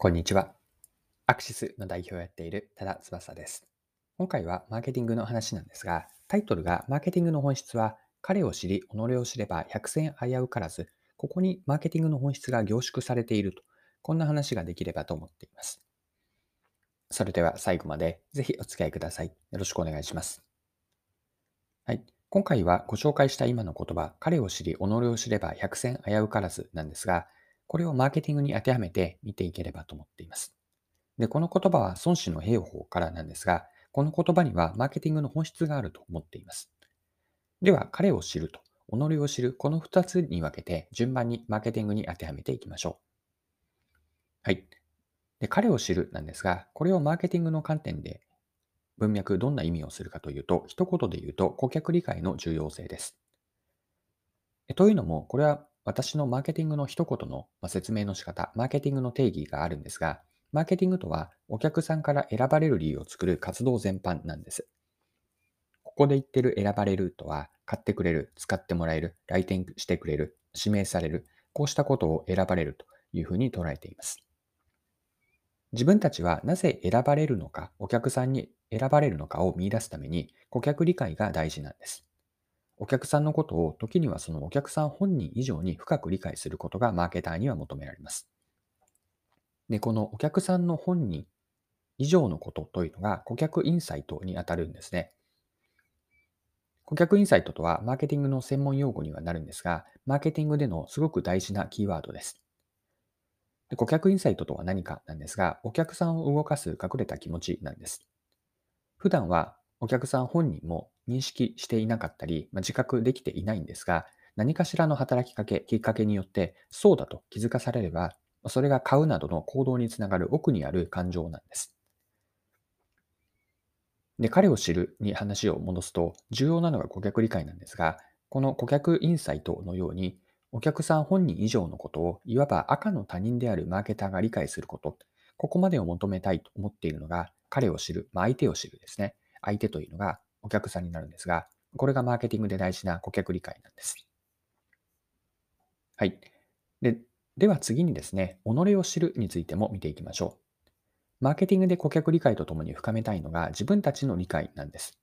こんにちは。アクシスの代表をやっている多田翼です。今回はマーケティングの話なんですが、タイトルがマーケティングの本質は、彼を知り、己を知れば百戦危うからず、ここにマーケティングの本質が凝縮されていると、こんな話ができればと思っています。それでは最後までぜひお付き合いください。よろしくお願いします。はい。今回はご紹介した今の言葉、彼を知り、己を知れば百戦危うからずなんですが、これをマーケティングに当てはめて見ていければと思っています。で、この言葉は孫子の兵法からなんですが、この言葉にはマーケティングの本質があると思っています。では、彼を知ると、己を知る、この2つに分けて順番にマーケティングに当てはめていきましょう。はい。で、彼を知るなんですが、これをマーケティングの観点で文脈どんな意味をするかというと、一言で言うと顧客理解の重要性です。というのも、これは私のマーケティングの一言の説明の仕方、マーケティングの定義があるんですが、マーケティングとはお客さんから選ばれる理由を作る活動全般なんです。ここで言ってる選ばれるとは、買ってくれる、使ってもらえる、来店してくれる、指名される、こうしたことを選ばれるというふうに捉えています。自分たちはなぜ選ばれるのか、お客さんに選ばれるのかを見出すために顧客理解が大事なんです。お客さんのことを時にはそのお客さん本人以上に深く理解することがマーケターには求められます。で、このお客さんの本人以上のことというのが顧客インサイトにあたるんですね。顧客インサイトとはマーケティングの専門用語にはなるんですが、マーケティングでのすごく大事なキーワードです。で顧客インサイトとは何かなんですが、お客さんを動かす隠れた気持ちなんです。普段はお客さん本人も認識していなかったり、まあ、自覚できていないんですが、何かしらの働きかけ、きっかけによって、そうだと気づかされれば、それが買うなどの行動につながる奥にある感情なんです。で、彼を知るに話を戻すと、重要なのが顧客理解なんですが、この顧客インサイトのように、お客さん本人以上のことを、いわば赤の他人であるマーケターが理解すること、ここまでを求めたいと思っているのが、彼を知る、まあ、相手を知るですね。相手というのがお客さんになるんですが、これがマーケティングで大事な顧客理解なんです。はい。ででは次にですね、己を知るについても見ていきましょう。マーケティングで顧客理解とともに深めたいのが自分たちの理解なんです。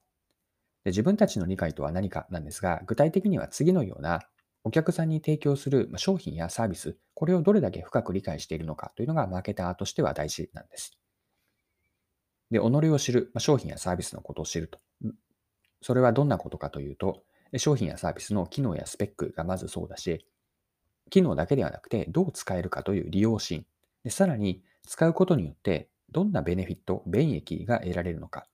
で自分たちの理解とは何かなんですが、具体的には次のようなお客さんに提供する商品やサービス、これをどれだけ深く理解しているのかというのがマーケターとしては大事なんです。で、己を知る、まあ商品やサービスのことを知ると。それはどんなことかというと、商品やサービスの機能やスペックがまずそうだし、機能だけではなくて、どう使えるかという利用シーン。でさらに、使うことによって、どんなベネフィット、便益が得られるのか。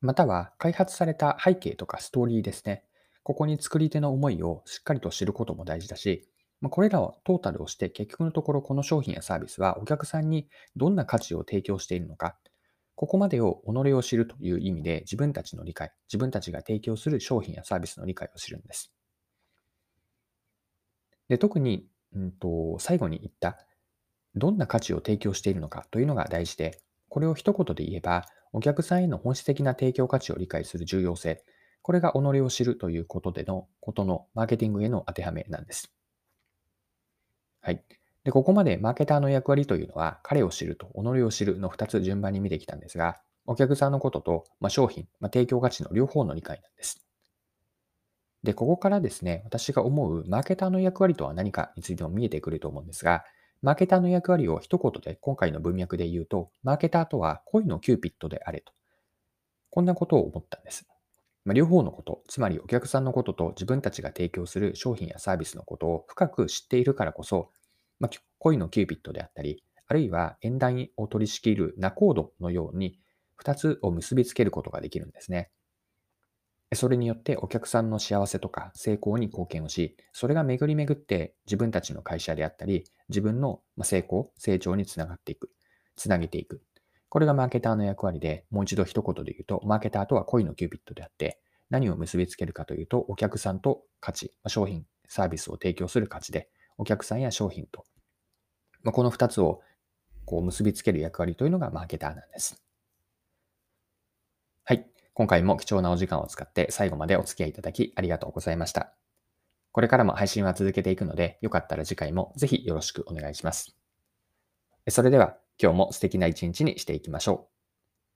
または、開発された背景とかストーリーですね。ここに作り手の思いをしっかりと知ることも大事だし、まあこれらをトータルをして結局のところこの商品やサービスはお客さんにどんな価値を提供しているのか、ここまでを己を知るという意味で自分たちの理解、自分たちが提供する商品やサービスの理解を知るんです。で特に、うんと、最後に言った、どんな価値を提供しているのかというのが大事で、これを一言で言えば、お客さんへの本質的な提供価値を理解する重要性、これが己を知るということでのことのマーケティングへの当てはめなんです。はい。で、ここまでマーケターの役割というのは、彼を知ると己を知るの2つ順番に見てきたんですが、お客さんのことと、まあ、商品、まあ、提供価値の両方の理解なんです。で、ここからですね、私が思うマーケターの役割とは何かについても見えてくると思うんですが、マーケターの役割を一言で今回の文脈で言うと、マーケターとは恋のキューピットであれと。こんなことを思ったんです。ま、両方のこと、つまりお客さんのことと自分たちが提供する商品やサービスのことを深く知っているからこそ、ま、恋のキューピットであったり、あるいは縁談を取り仕切る仲人のように、2つを結びつけることができるんですね。それによってお客さんの幸せとか成功に貢献をし、それが巡り巡って自分たちの会社であったり、自分の成功、成長につながっていく、つなげていく。これがマーケターの役割で、もう一度一言で言うと、マーケターとは恋のキューピットであって、何を結びつけるかというと、お客さんと価値、商品、サービスを提供する価値で、お客さんや商品と、まあ、この2つをこう結びつける役割というのがマーケターなんです。はい。今回も貴重なお時間を使って最後までお付き合いいただきありがとうございました。これからも配信は続けていくので、よかったら次回もぜひよろしくお願いします。それでは今日も素敵な一日にしていきましょう。